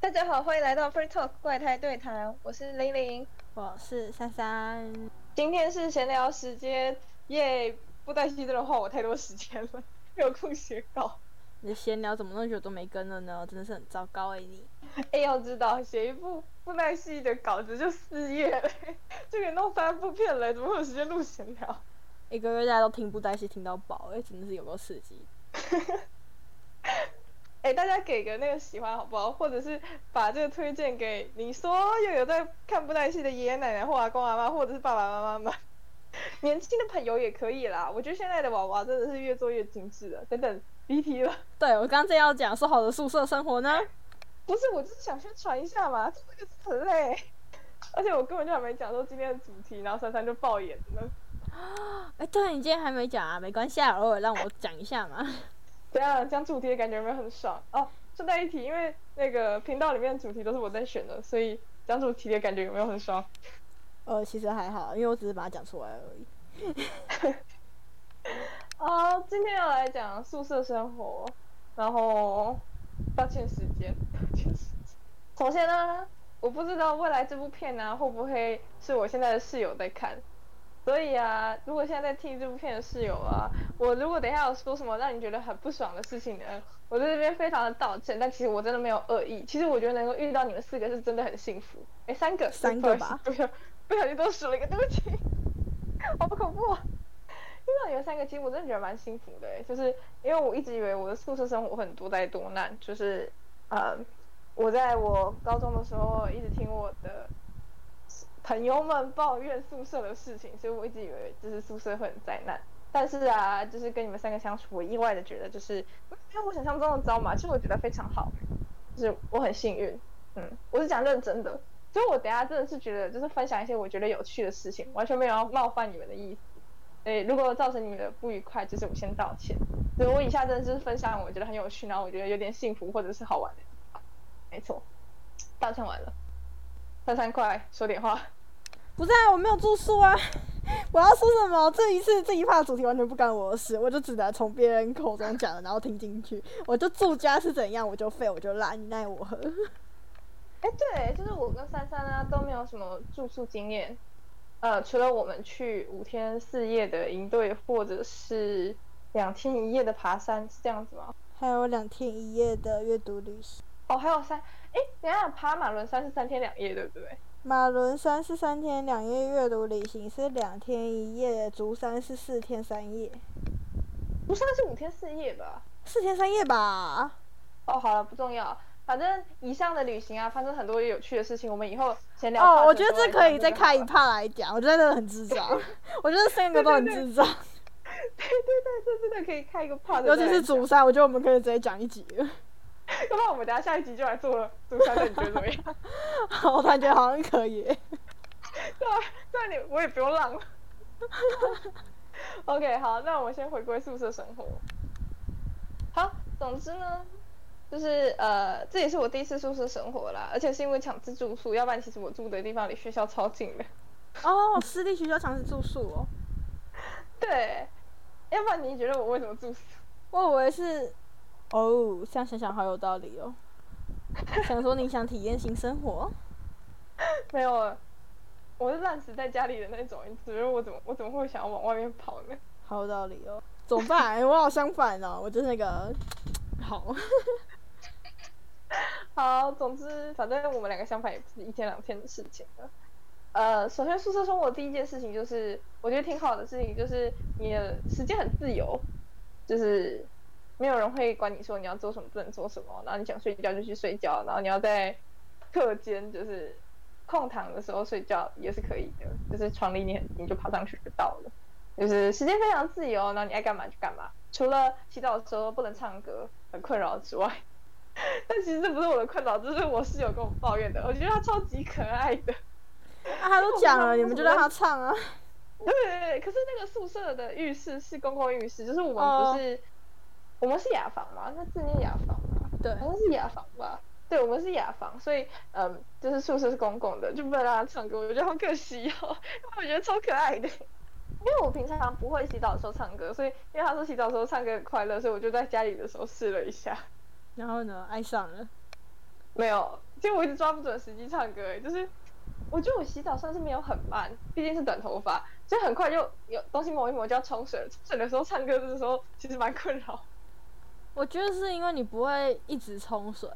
大家好，欢迎来到 Free Talk 怪胎对谈，我是玲玲，我是珊珊。今天是闲聊时间，耶！布袋戏真的花我太多时间了，没有空写稿。你的闲聊怎么那么久都没更了呢？真的是很糟糕哎你。哎，要知道写一部布袋戏的稿子就四页嘞，就可以弄三部片了，怎么会有时间录闲聊？一个月大家都听布袋戏听到饱，哎，真的是有够刺激。哎，大家给个那个喜欢好不好？或者是把这个推荐给你所有有在看布袋戏的爷爷奶奶或阿公阿妈，或者是爸爸妈妈们，年轻的朋友也可以啦。我觉得现在的娃娃真的是越做越精致了。等等，离题了。对我刚正要讲说好的宿舍生活呢？不是，我就是想宣传一下嘛，这个很累。而且我根本就还没讲说今天的主题，然后珊珊就爆眼了。哎，对你今天还没讲啊？没关系啊，偶尔让我讲一下嘛。怎样讲主题的感觉有没有很爽哦？顺带一提，因为那个频道里面的主题都是我在选的，所以讲主题的感觉有没有很爽？呃，其实还好，因为我只是把它讲出来而已。哦，今天要来讲宿舍生活，然后抱歉时间，抱歉时间。首先呢，我不知道未来这部片呢会不会是我现在的室友在看。所以啊，如果现在在听这部片的室友啊，我如果等一下有说什么让你觉得很不爽的事情呢，我在这边非常的道歉。但其实我真的没有恶意。其实我觉得能够遇到你们四个是真的很幸福。哎，三个，三个吧，不小不小心多数了一个，对不起，好恐怖。啊！遇到你们三个，其实我真的觉得蛮幸福的。哎，就是因为我一直以为我的宿舍生活很多灾多难，就是呃，我在我高中的时候一直听我的。朋友们抱怨宿舍的事情，所以我一直以为就是宿舍会很灾难。但是啊，就是跟你们三个相处，我意外的觉得就是没有我想象中的糟嘛。其实我觉得非常好，就是我很幸运。嗯，我是讲认真的。所以我等下真的是觉得就是分享一些我觉得有趣的事情，完全没有要冒犯你们的意思。诶，如果造成你们的不愉快，就是我先道歉。所以我以下真的是分享我觉得很有趣，然后我觉得有点幸福或者是好玩的。没错，道歉完了。三三快说点话。不是啊，我没有住宿啊！我要说什么？这一次这一趴主题完全不干我的事，我就只能从别人口中讲然后听进去。我就住家是怎样，我就废，我就烂，你奈我何？哎，对，就是我跟珊珊啊都没有什么住宿经验，呃，除了我们去五天四夜的营队，或者是两天一夜的爬山，是这样子吗？还有两天一夜的阅读旅行。哦，还有三，哎，等下爬马伦山是三天两夜，对不对？马伦山是三天两夜，阅读旅行是两天一夜，竹山是四天三夜。竹山是五天四夜吧？四天三夜吧。哦，好了，不重要。反正以上的旅行啊，发生很多有趣的事情，我们以后闲聊。哦，我觉得这可以再开一趴来讲。我觉得真的很智障，我觉得三个都很智障。对对对，这真的可以开一个趴。尤其是竹山，我觉得我们可以直接讲一集。要不然我们等下下一集就来做竹山的，你觉得怎么样？我感觉好像可以。对啊，这样你我也不用浪了。OK，好，那我们先回归宿舍生活。好，总之呢，就是呃，这也是我第一次宿舍生活啦，而且是因为强制住宿，要不然其实我住的地方离学校超近的。哦，私立学校强制住宿哦。对，要不然你觉得我为什么住宿？我以为是。哦，这样想想好有道理哦。想说你想体验新生活？没有，我是暂时在家里的那种，所以我怎么我怎么会想要往外面跑呢？好有道理哦。怎么办？我好相反哦，我就是那个好。好，总之反正我们两个相反也不是一天两天的事情了。呃，首先宿舍生活第一件事情就是，我觉得挺好的事情就是你的时间很自由，就是。没有人会管你说你要做什么，不能做什么。然后你想睡觉就去睡觉，然后你要在课间就是空堂的时候睡觉也是可以的，就是床离你很近就爬上去就到了，就是时间非常自由，然后你爱干嘛就干嘛。除了洗澡的时候不能唱歌很困扰之外，但其实这不是我的困扰，这是我室友跟我抱怨的。我觉得他超级可爱的，啊，他都讲了，你们就让他唱啊。对对对，可是那个宿舍的浴室是公共浴室，就是我们不是。我们是雅房嘛？那字念雅房嘛？对，好像是雅房吧？对，我们是雅房，所以嗯，就是宿舍是公共的，就不能让他唱歌，我觉得好可惜哦，因为我觉得超可爱的。因为我平常不会洗澡的时候唱歌，所以因为他说洗澡的时候唱歌很快乐，所以我就在家里的时候试了一下。然后呢，爱上了。没有，其实我一直抓不准时机唱歌，哎，就是我觉得我洗澡算是没有很慢，毕竟是短头发，所以很快就有东西抹一抹就要冲水了。冲水的时候唱歌的时候其实蛮困扰。我觉得是因为你不会一直冲水，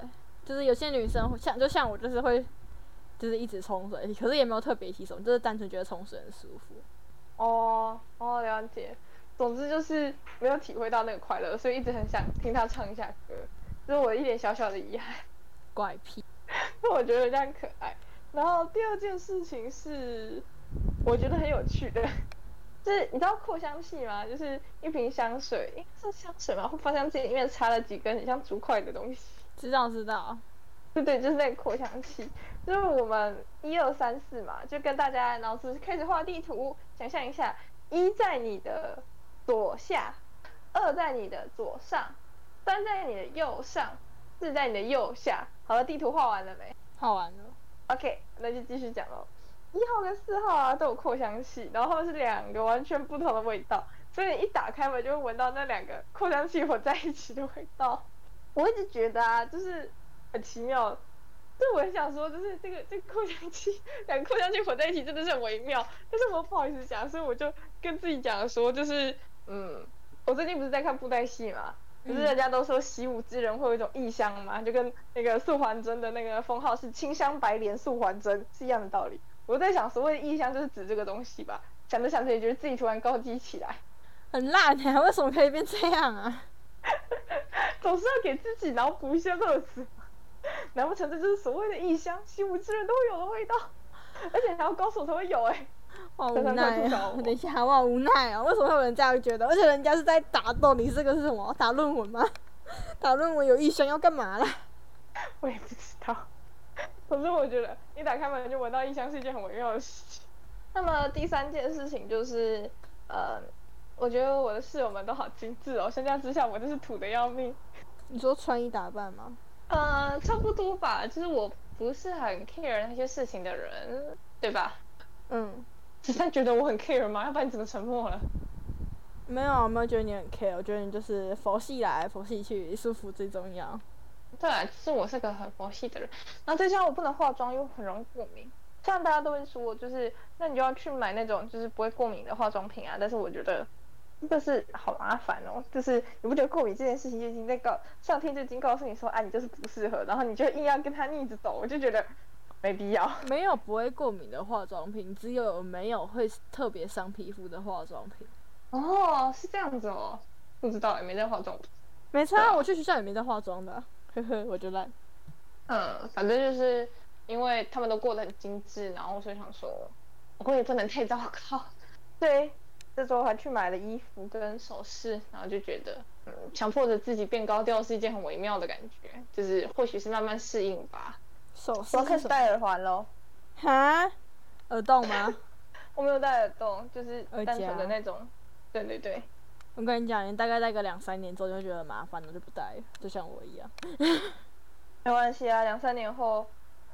就是有些女生像就像我就是会，就是一直冲水，可是也没有特别洗手，就是单纯觉得冲水很舒服。哦哦，了解。总之就是没有体会到那个快乐，所以一直很想听他唱一下歌，这是我一点小小的遗憾。怪癖，那 我觉得这样可爱。然后第二件事情是，我觉得很有趣的，就是你知道扩香器吗？就是一瓶香水，是香水吗？芳香剂里面插了几根很像竹筷的东西。知道知道。对对，就是那个扩香器。就是我们一二三四嘛，就跟大家老师开始画地图，想象一下，一在你的左下，二在你的左上，三在你的右上。四在你的右下。好了，地图画完了没？画完了。OK，那就继续讲喽。一号跟四号啊都有扩香器，然后是两个完全不同的味道，所以一打开门就会闻到那两个扩香器混在一起的味道。我一直觉得啊，就是很奇妙。就我很想说，就是这个这个扩香器，两个扩香器混在一起真的是很微妙。但是我不好意思讲，所以我就跟自己讲说，就是嗯，我最近不是在看布袋戏嘛。不是人家都说习武之人会有一种异香嘛？就跟那个素还真的那个封号是清香白莲素还真是一样的道理。我在想，所谓的异香就是指这个东西吧？想着想着也觉得自己突然高级起来，很烂呀！为什么可以变这样啊？总是要给自己脑补一些乐子，难不成这就是所谓的异香？习武之人都会有的味道，而且还要高手才会有哎。好无奈啊！等一下，我好无奈啊！为什么会有人这样觉得？而且人家是在打斗，你这个是什么？打论文吗？打论文有异香要干嘛啦？我也不知道。可是我觉得，一打开门就闻到异香是一件很微妙的事情。那么第三件事情就是，呃，我觉得我的室友们都好精致哦，相较之下，我真是土的要命。你说穿衣打扮吗？呃，差不多吧。就是我不是很 care 那些事情的人，对吧？嗯。子珊觉得我很 care 吗？要不然你怎么沉默了？没有，我没有觉得你很 care。我觉得你就是佛系来佛系去，舒服最重要。对，是我是个很佛系的人。然后再加上我不能化妆，又很容易过敏。像大家都会说，就是那你就要去买那种就是不会过敏的化妆品啊。但是我觉得就是好麻烦哦。就是你不觉得过敏这件事情就已经在告上天就已经告诉你说，啊，你就是不适合，然后你就硬要跟他逆着走，我就觉得。没必要，没有不会过敏的化妆品，只有没有会特别伤皮肤的化妆品。哦，是这样子哦，不知道也没在化妆。没差，我去学校也没在化妆的，呵呵，我就烂。嗯，反正就是因为他们都过得很精致，然后所以想说，我也不能太糟糕。对，这周还去买了衣服跟首饰，然后就觉得，嗯，强迫着自己变高调是一件很微妙的感觉，就是或许是慢慢适应吧。首饰我要开始戴耳环喽！哈？耳洞吗？我没有戴耳洞，就是单纯的那种。对对对。我跟你讲，你大概戴个两三年之后就会觉得麻烦了，就不戴了，就像我一样。没关系啊，两三年后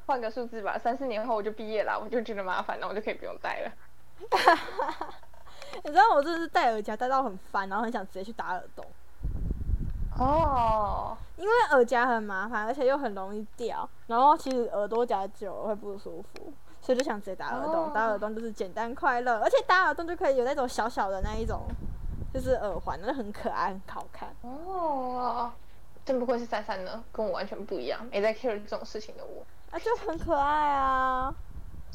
换个数字吧，三四年后我就毕业了，我就觉得麻烦了，我就可以不用戴了。你知道我这是戴耳夹戴到很烦，然后很想直接去打耳洞。哦，因为耳夹很麻烦，而且又很容易掉，然后其实耳朵夹久了会不舒服，所以就想直接打耳洞。打耳洞就是简单快乐，而且打耳洞就可以有那种小小的那一种，就是耳环，那很可爱，很好看。哦，真不愧是珊珊呢，跟我完全不一样，没在 care 这种事情的我。啊，就很可爱啊。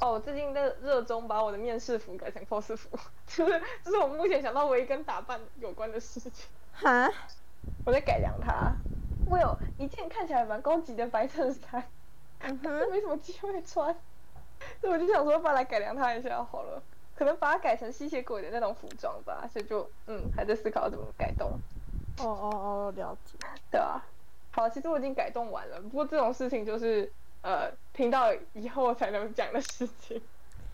哦，我最近在热衷把我的面试服改成 cos 服，就是这是我目前想到唯一跟打扮有关的事情。哈？我在改良它，我有一件看起来蛮高级的白衬衫，嗯哼，没什么机会穿，所以我就想说，把来改良它一下好了，可能把它改成吸血鬼的那种服装吧，所以就嗯，还在思考怎么改动。哦哦哦，了解。对啊，好，其实我已经改动完了，不过这种事情就是呃，听到以后才能讲的事情。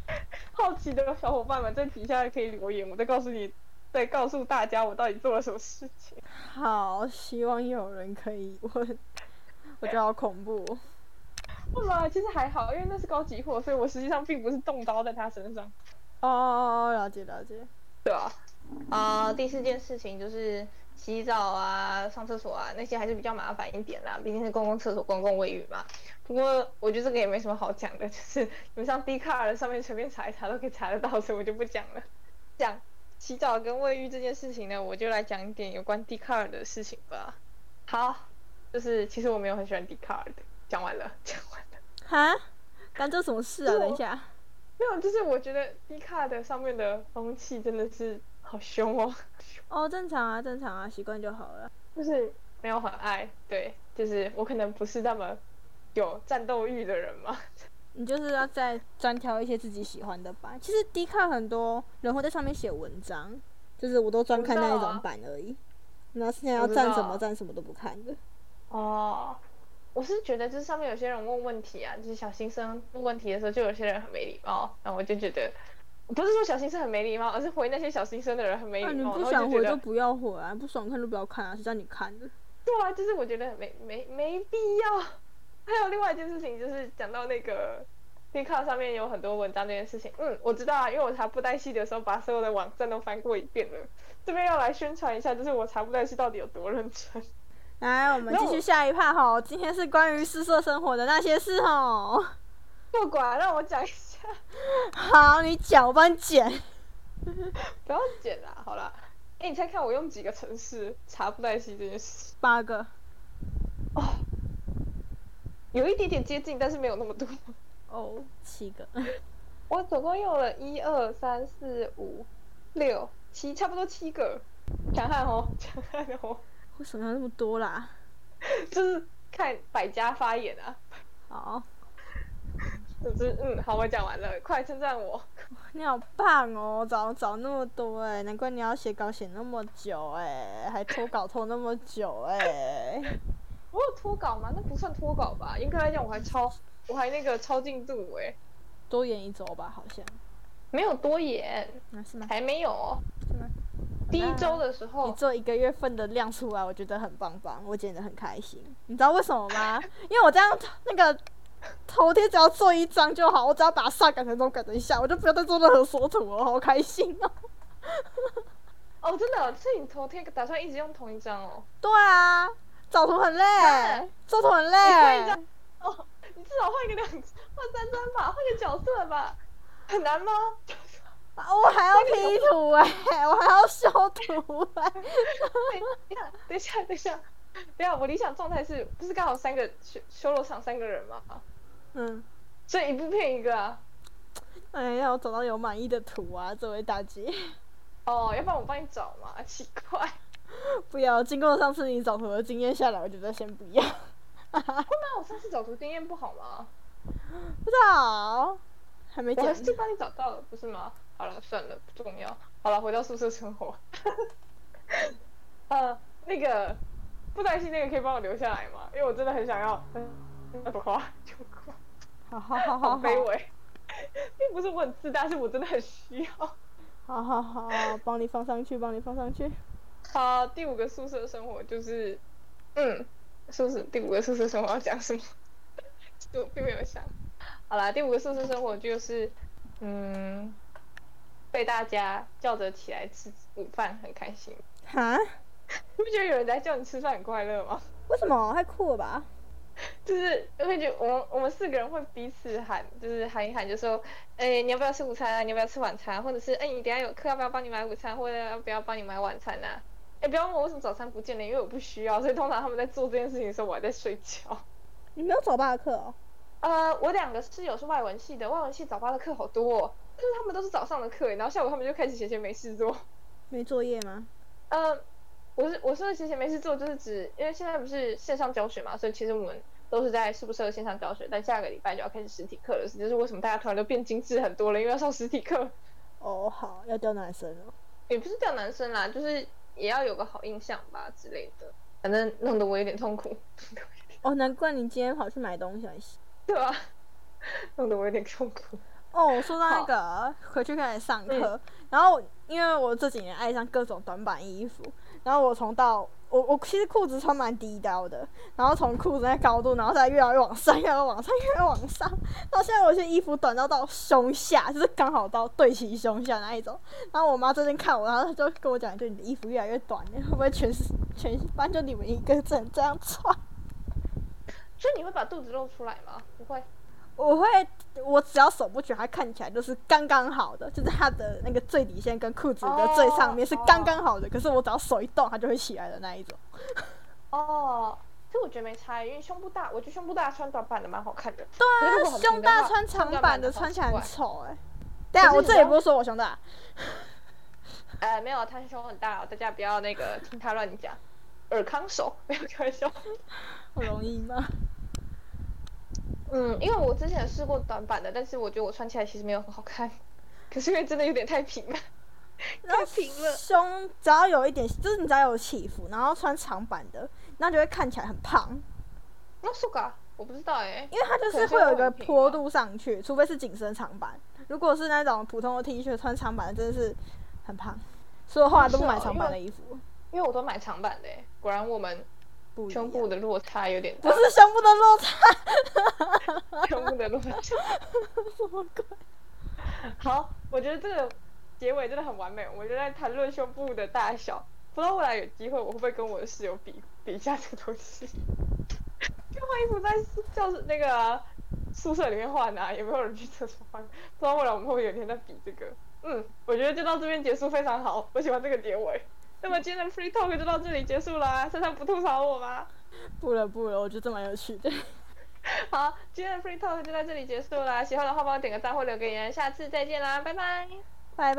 好奇的小伙伴们在底下可以留言，我再告诉你。再告诉大家我到底做了什么事情。好，希望有人可以问。我觉得好恐怖。不嘛，其实还好，因为那是高级货，所以我实际上并不是动刀在他身上。哦哦哦，了解了解。对啊。啊，第四件事情就是洗澡啊、上厕所啊那些还是比较麻烦一点啦，毕竟是公共厕所、公共卫浴嘛。不过我觉得这个也没什么好讲的，就是你们上 d 卡 r 上面随便查一查都可以查得到，所以我就不讲了。讲洗澡跟卫浴这件事情呢，我就来讲一点有关 d 卡 r 的事情吧。好，就是其实我没有很喜欢 d 卡 r 的，讲完了，讲完了。哈？干这什么事啊？等一下。没有，就是我觉得 d 卡的上面的风气真的是好凶哦。哦，正常啊，正常啊，习惯就好了。就是没有很爱，对，就是我可能不是那么有战斗欲的人嘛。你就是要再专挑一些自己喜欢的吧。其实 D 卡很多人会在上面写文章，就是我都专看那一种版而已。那现在要站什么站什么都不看的。哦，我是觉得就是上面有些人问问题啊，就是小新生问问题的时候，就有些人很没礼貌，然后我就觉得。不是说小新生很没礼貌，而是回那些小新生的人很没礼貌。你不想回就不要回啊，不爽看就不要看啊，谁叫你看的？对啊，就是我觉得没没没必要。还有另外一件事情，就是讲到那个 d 卡上面有很多文章这件事情。嗯，我知道啊，因为我查布袋戏的时候，把所有的网站都翻过一遍了。这边要来宣传一下，就是我查布袋戏到底有多认真。来，我们继续下一趴哈，今天是关于宿舍生活的那些事哈。不管，让我讲一下。好，你讲，我帮你剪。不要剪啦，好了。哎，你猜看我用几个城市查布袋戏这件事？八个。哦，有一点点接近，但是没有那么多。哦，七个。我总共用了一二三四五六七，差不多七个。强悍哦，强悍哦。为什么要那么多啦？就是看百家发言啊。好。就是嗯，好，我讲完了，快称赞我。你好棒哦，找找那么多哎，难怪你要写稿写那么久哎，还拖稿拖那么久哎。我有拖稿吗？那不算拖稿吧？应该来讲，我还超，我还那个超进度哎。多演一周吧，好像。没有多演，那是吗？还没有。第一周的时候，你做一个月份的量出来，我觉得很棒棒，我剪得很开心。你知道为什么吗？因为我这样那个。头贴只要做一张就好，我只要把上改成中改成下，我就不要再做任何缩图了，好开心哦！哦，真的，所以你头贴打算一直用同一张哦？对啊，找图很累，做图很累。哦，你至少换一个两换三张吧，换个角色吧，很难吗？我还要 P 图哎，我还要修图哎。等一下，等一下。等一下，我理想状态是不是刚好三个修修罗场三个人嘛？嗯，所以一部片一个啊。哎，要找到有满意的图啊，这位大姐。哦，要不然我帮你找嘛？奇怪。不要，经过上次你找图的经验下来，我觉得先不要。会吗？我上次找图经验不好吗？不知道，还没。我还是帮你找到了，不是吗？好了，算了，不重要。好了，回到宿舍生活。呃，那个。不担心那个可以帮我留下来吗？因为我真的很想要。那朵花就夸。好好好好。卑微，并不是我很自大，是我真的很需要。好好好，帮你放上去，帮你放上去。好，第五个宿舍生活就是，嗯，宿舍第五个宿舍生活要讲什么？就并没有想。好啦，第五个宿舍生活就是，嗯，被大家叫着起来吃午饭，很开心。哈？你不觉得有人在叫你吃饭很快乐吗？为什么？太酷了吧！就是我会觉得，我们我们四个人会彼此喊，就是喊一喊，就说，哎，你要不要吃午餐啊？你要不要吃晚餐？或者是，哎，你等下有课要不要帮你买午餐？或者要不要帮你买晚餐啊？哎，不要问我为什么早餐不见了，因为我不需要。所以通常他们在做这件事情的时候，我还在睡觉。你没有早八的课哦？呃，我两个室友是外文系的，外文系早八的课好多，但是他们都是早上的课，然后下午他们就开始闲闲没事做。没作业吗？呃。我是我说的闲闲没事做，就是指因为现在不是线上教学嘛，所以其实我们都是在宿舍线上教学，但下个礼拜就要开始实体课了。就是为什么大家突然都变精致很多了，因为要上实体课。哦，好，要教男生哦。也不是教男生啦，就是也要有个好印象吧之类的。反正弄得我有点痛苦。哦，难怪你今天跑去买东西。对吧，弄得我有点痛苦。哦，说到那个回去开始上课，然后因为我这几年爱上各种短版衣服。然后我从到我我其实裤子穿蛮低腰的，然后从裤子那高度，然后再越来越往上，越来越往上，越来越往上，到现在我些衣服短到到胸下，就是刚好到对齐胸下那一种。然后我妈最近看我，然后她就跟我讲，就你的衣服越来越短，会不会全是全班就你们一个只能这样穿？所以你会把肚子露出来吗？不会。我会，我只要手不卷，它看起来就是刚刚好的，就是它的那个最底线跟裤子的最上面是刚刚好的。可是我只要手一动，它就会起来的那一种。哦，这我觉得没差，因为胸部大，我觉得胸部大穿短版的蛮好看的。对啊，胸大穿长版的穿起来很丑哎。对啊，我这也不是说我胸大。呃，没有，他胸很大，大家不要那个听他乱讲。尔康手，没有开玩笑。好容易吗？嗯，因为我之前试过短版的，但是我觉得我穿起来其实没有很好看，可是因为真的有点太平了，太平了。胸只要有一点，就是你只要有起伏，然后穿长版的，那就会看起来很胖。那是噶，我不知道哎，因为它就是会有一个坡度上去，除非是紧身长版。如果是那种普通的 T 恤穿长版的，真的是很胖。所以后来都不买长版的衣服，因为我都买长版的。果然我们。胸部的落差有点大，不是胸部的落差，胸部的落差，什么鬼？好，我觉得这个结尾真的很完美。我就在谈论胸部的大小，不知道未来有机会我会不会跟我的室友比比一下这个东西。就换衣服在教室那个宿舍里面换啊，有没有人去厕所换？不知道未来我们会不会有一天在比这个？嗯，我觉得就到这边结束非常好，我喜欢这个结尾。那么今天的 free talk 就到这里结束了，珊珊不吐槽我吗？不了不了，我觉得蛮有趣的。好，今天的 free talk 就到这里结束了，喜欢的话帮我点个赞或留个言，下次再见啦，拜拜，拜拜。